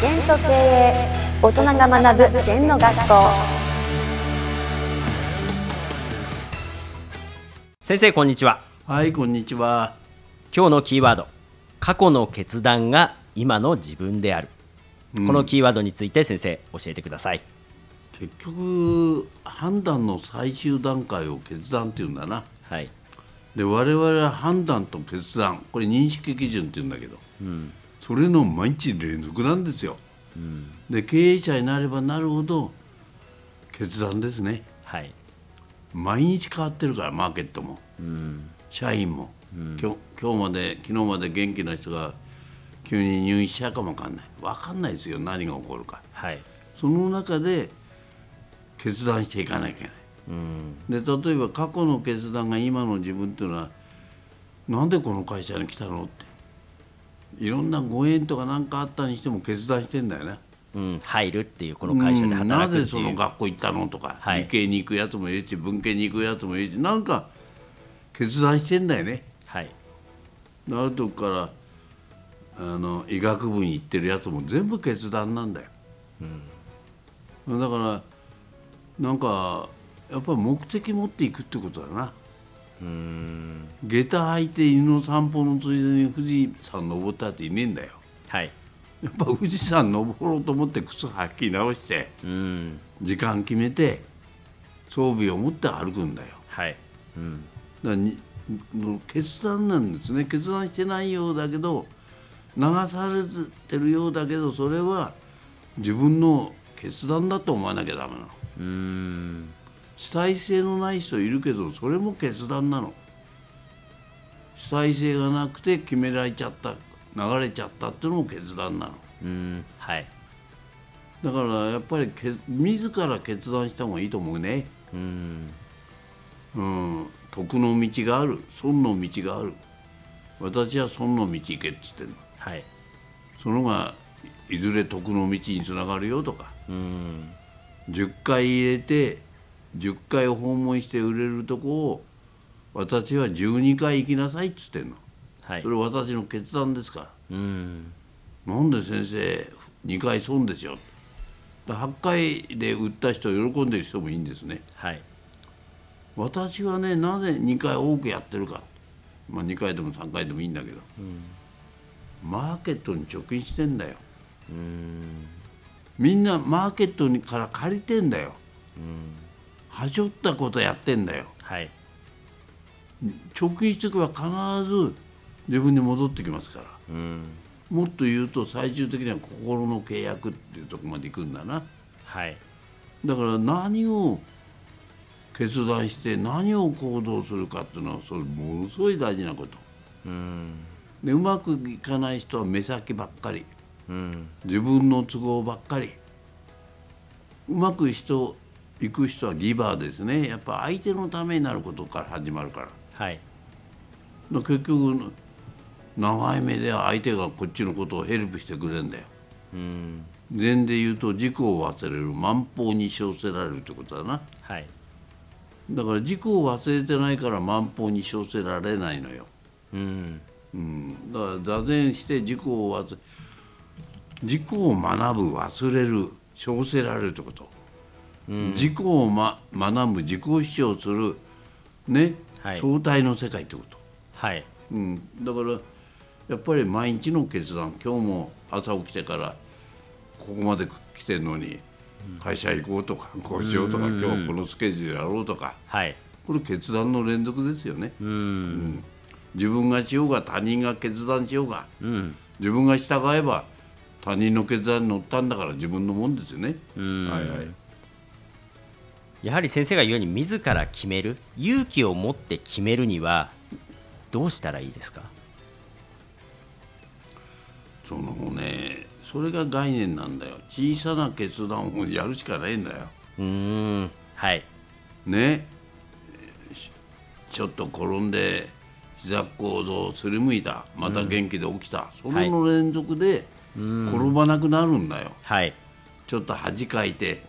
全と経営大人が学ぶ全の学校。先生こんにちは。はい、こんにちは。今日のキーワード。過去の決断が今の自分である、このキーワードについて先生教えてください。結局、判断の最終段階を決断っていうんだな。はい。で、我々は判断と決断、これ認識基準って言うんだけど、それの毎日連続なんですよ。で、経営者になればなるほど、決断ですね。はい毎日変わってるから、マーケットも、社員も、今日今日まで、昨日まで元気な人が急に入院しちゃうかもわかんない。わかんないですよ、何が起こるか。はいその中で決断していかなきゃいけない。で例えば過去の決断が今の自分っていうのはなんでこの会社に来たのっていろんなご縁とか何かあったにしても決断してんだよね。うん、入るっていうこの会社でうんなぜそ働くっていう、の学校行ったのとか、はい。理系に行くやつもいるし文系に行くやつもいるしなんか決断してんだよね。はい。ある時からあの医学部に行ってるやつも全部決断なんだよ、だからなんかやっぱり目的持っていくってことだな下駄履いて犬の散歩のついでに富士山登ったっていねえんだよ。はい。やっぱ富士山登ろうと思って靴履き直してうん。時間決めて装備を持って歩くんだよ。はい。うん。だにの決断なんですね。決断してないようだけど流されてるようだけどそれは自分の決断だと思わなきゃダメなの。うーん主体性のない人いるけどそれも決断なの。主体性がなくて決められちゃった流れちゃったっていうのも決断なの。うんはい。だからやっぱりけ自ら決断した方がいいと思うね。うん。うん徳の道がある。損の道がある。私は損の道行けっつってんの。はい。そのがいずれ徳の道につながるよとか。うん。10回入れて10回訪問して売れるとこを私は12回行きなさいっつってんの。はい。それ私の決断ですかうん。らなんで先生2回損でしょだ8回で売った人喜んでる人もいいんですね。はい。私はねなぜ2回多くやってるか、まあ、2回でも3回でもいいんだけど、マーケットに貯金してんだよ。うん。みんなマーケットにから借りてんだよ、はしょったことやってんだよ。はい。貯金しておけば必ず自分に戻ってきますから。うん。もっと言うと最終的には心の契約っていうところまで行くんだな。はい。だから何を決断して何を行動するかっていうのはそれものすごい大事なこと。うん。でうまくいかない人は目先ばっかり。うん。自分の都合ばっかり。うまく人行く人はリバーですね。やっぱ相手のためになることから始まるから。はい。だ結局長い目では相手がこっちのことをヘルプしてくれるんだよ。うん。禅で言うと自己を忘れる。万法に称せられるってことだな。はい。だから自己を忘れてないから万法に称せられないのよ、うん。うん、だから座禅して自己を忘れ自己を学ぶ忘れる称せられるってこと、自己を、ま、学ぶ自己主張するね、はい。相対の世界ってこと。はい。うん、だからやっぱり毎日の決断今日も朝起きてからここまで来てるのに会社行こうとかこうしようとか今日このスケジュールやろうとかはい。これ決断の連続ですよね。うん。自分がしようが他人が決断しようがうん。自分が従えば他人の決断に乗ったんだから自分のもんですよね。うん。はいはいやはり先生が言うように自ら決める勇気を持って決めるにはどうしたらいいですか？そのねそれが概念なんだよ。小さな決断をやるしかないんだよ。うーんはい。ね。しちょっと転んで膝構造すりむいた。また元気で起きた、それの連続で転ばなくなるんだよ、はい。ちょっと恥かいて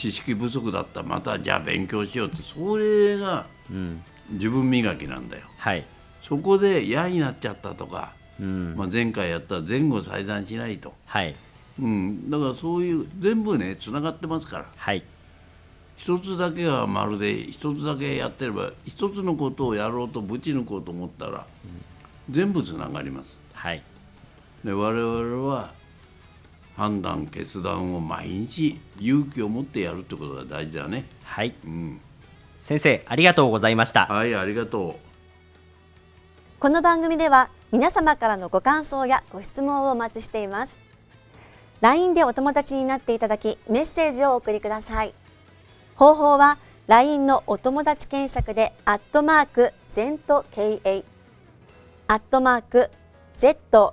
知識不足だったまたじゃあ勉強しようってそれがうん。自分磨きなんだよ。はい。そこで嫌になっちゃったとか、うん。まあ、前回やった前後裁断しないと。はい。うん、だからそういう全部ねつながってますから。はい。一つだけがまるで一つだけやってれば一つのことをやろうとぶち抜こうと思ったら、全部つながります。はい。で我々は判断決断を毎日勇気を持ってやるってことが大事だね。はい。うん。先生ありがとうございました。はいありがとう。この番組では皆様からのご感想やご質問をお待ちしています。LINE でお友達になっていただきメッセージをお送りください。方法は LINE のお友達検索でアットマーク ZENTKA アットマーク ZENTO